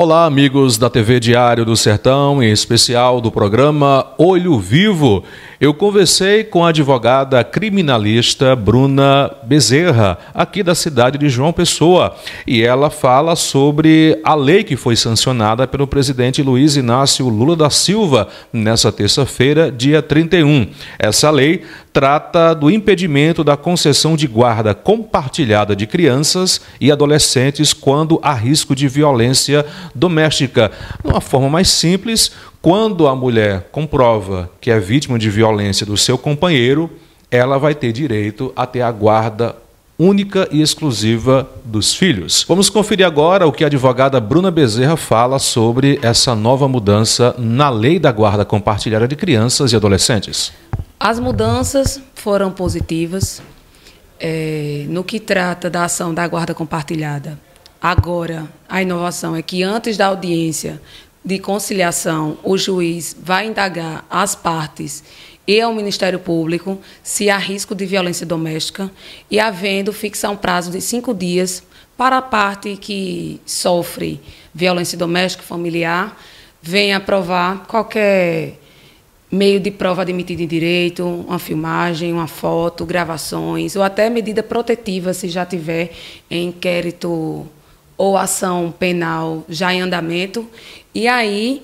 Olá, amigos da TV Diário do Sertão, em especial do programa Olho Vivo. Eu conversei com a advogada criminalista Bruna Bezerra, aqui da cidade de João Pessoa, e ela fala sobre a lei que foi sancionada pelo presidente Luiz Inácio Lula da Silva nessa terça-feira, dia 31. Essa lei trata do impedimento da concessão de guarda compartilhada de crianças e adolescentes quando há risco de violência doméstica. De uma forma mais simples, quando a mulher comprova que é vítima de violência do seu companheiro, ela vai ter direito a ter a guarda única e exclusiva dos filhos. Vamos conferir agora o que a advogada Bruna Bezerra fala sobre essa nova mudança na lei da guarda compartilhada de crianças e adolescentes. As mudanças foram positivas é, no que trata da ação da guarda compartilhada. Agora, a inovação é que antes da audiência de conciliação, o juiz vai indagar as partes e ao Ministério Público se há risco de violência doméstica e, havendo, fixar um prazo de cinco dias para a parte que sofre violência doméstica familiar, venha aprovar qualquer meio de prova admitida em direito, uma filmagem, uma foto, gravações, ou até medida protetiva, se já tiver em inquérito ou ação penal já em andamento, e aí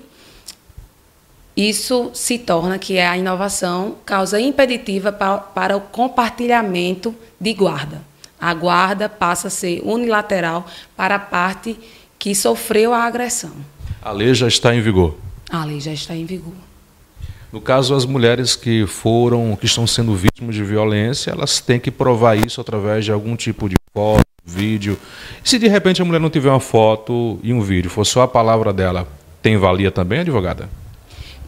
isso se torna que é a inovação causa impeditiva para, para o compartilhamento de guarda. A guarda passa a ser unilateral para a parte que sofreu a agressão. A lei já está em vigor. A lei já está em vigor. No caso, as mulheres que foram, que estão sendo vítimas de violência, elas têm que provar isso através de algum tipo de foto, vídeo. Se de repente a mulher não tiver uma foto e um vídeo, for só a palavra dela, tem valia também, advogada?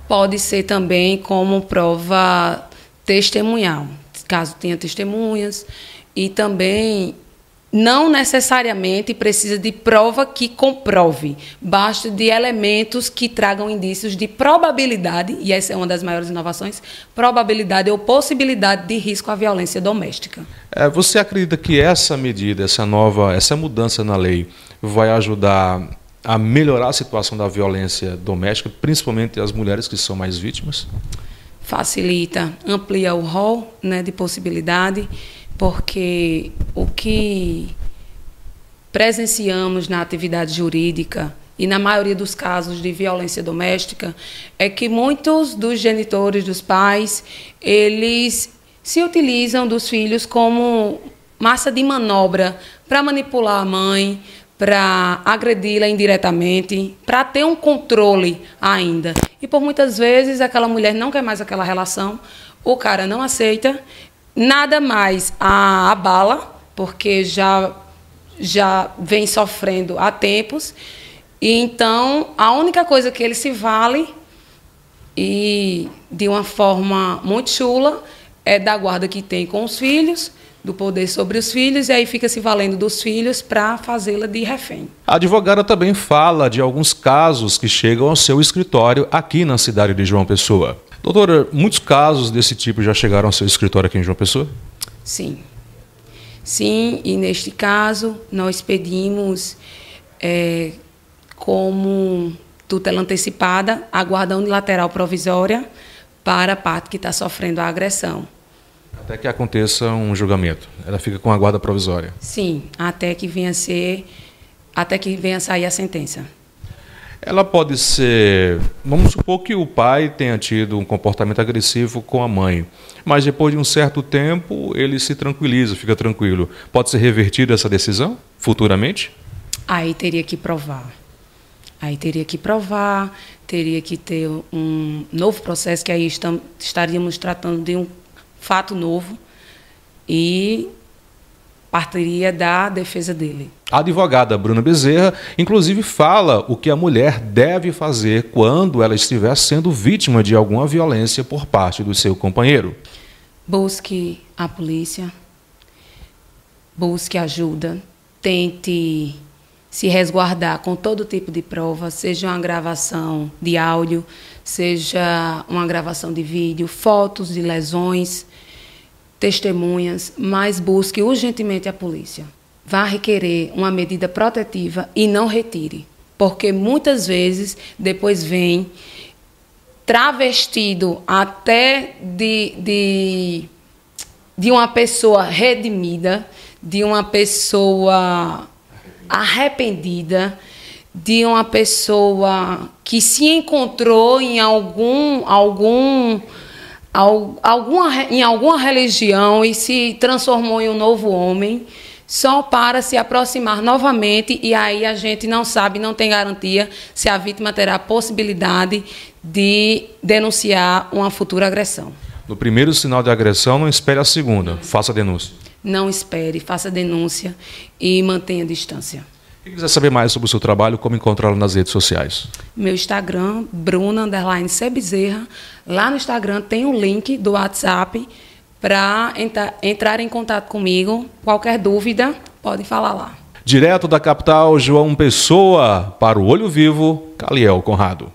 Pode ser também como prova testemunhal, caso tenha testemunhas, e também não necessariamente precisa de prova que comprove, basta de elementos que tragam indícios de probabilidade, e essa é uma das maiores inovações, probabilidade ou possibilidade de risco à violência doméstica. É, você acredita que essa medida, essa nova, essa mudança na lei vai ajudar a melhorar a situação da violência doméstica, principalmente as mulheres que são mais vítimas? Facilita, amplia o rol né, de possibilidade porque o que presenciamos na atividade jurídica e na maioria dos casos de violência doméstica é que muitos dos genitores, dos pais, eles se utilizam dos filhos como massa de manobra para manipular a mãe, para agredi-la indiretamente, para ter um controle ainda. E por muitas vezes aquela mulher não quer mais aquela relação, o cara não aceita nada mais a abala, porque já, já vem sofrendo há tempos. E então, a única coisa que ele se vale, e de uma forma muito chula, é da guarda que tem com os filhos, do poder sobre os filhos, e aí fica se valendo dos filhos para fazê-la de refém. A advogada também fala de alguns casos que chegam ao seu escritório aqui na cidade de João Pessoa. Doutora, muitos casos desse tipo já chegaram ao seu escritório aqui em João Pessoa? Sim. Sim, e neste caso nós pedimos é, como tutela antecipada a guarda unilateral provisória para a parte que está sofrendo a agressão. Até que aconteça um julgamento. Ela fica com a guarda provisória. Sim, até que venha ser, até que venha sair a sentença. Ela pode ser. Vamos supor que o pai tenha tido um comportamento agressivo com a mãe, mas depois de um certo tempo ele se tranquiliza, fica tranquilo. Pode ser revertida essa decisão futuramente? Aí teria que provar. Aí teria que provar, teria que ter um novo processo, que aí estamos, estaríamos tratando de um fato novo e partiria da defesa dele. A advogada Bruna Bezerra, inclusive, fala o que a mulher deve fazer quando ela estiver sendo vítima de alguma violência por parte do seu companheiro. Busque a polícia, busque ajuda, tente se resguardar com todo tipo de prova, seja uma gravação de áudio, seja uma gravação de vídeo, fotos de lesões testemunhas, mas busque urgentemente a polícia. Vá requerer uma medida protetiva e não retire. porque muitas vezes depois vem travestido até de, de, de uma pessoa redimida, de uma pessoa arrependida, de uma pessoa que se encontrou em algum algum alguma, em alguma religião e se transformou em um novo homem só para se aproximar novamente e aí a gente não sabe, não tem garantia se a vítima terá a possibilidade de denunciar uma futura agressão. No primeiro sinal de agressão, não espere a segunda, faça a denúncia. Não espere, faça denúncia e mantenha a distância. Quem quiser saber mais sobre o seu trabalho, como encontrá-lo nas redes sociais? Meu Instagram, Bruna Underline Bezerra. Lá no Instagram tem um link do WhatsApp para entrar em contato comigo. Qualquer dúvida, podem falar lá. Direto da capital, João Pessoa, para o Olho Vivo, Caliel Conrado.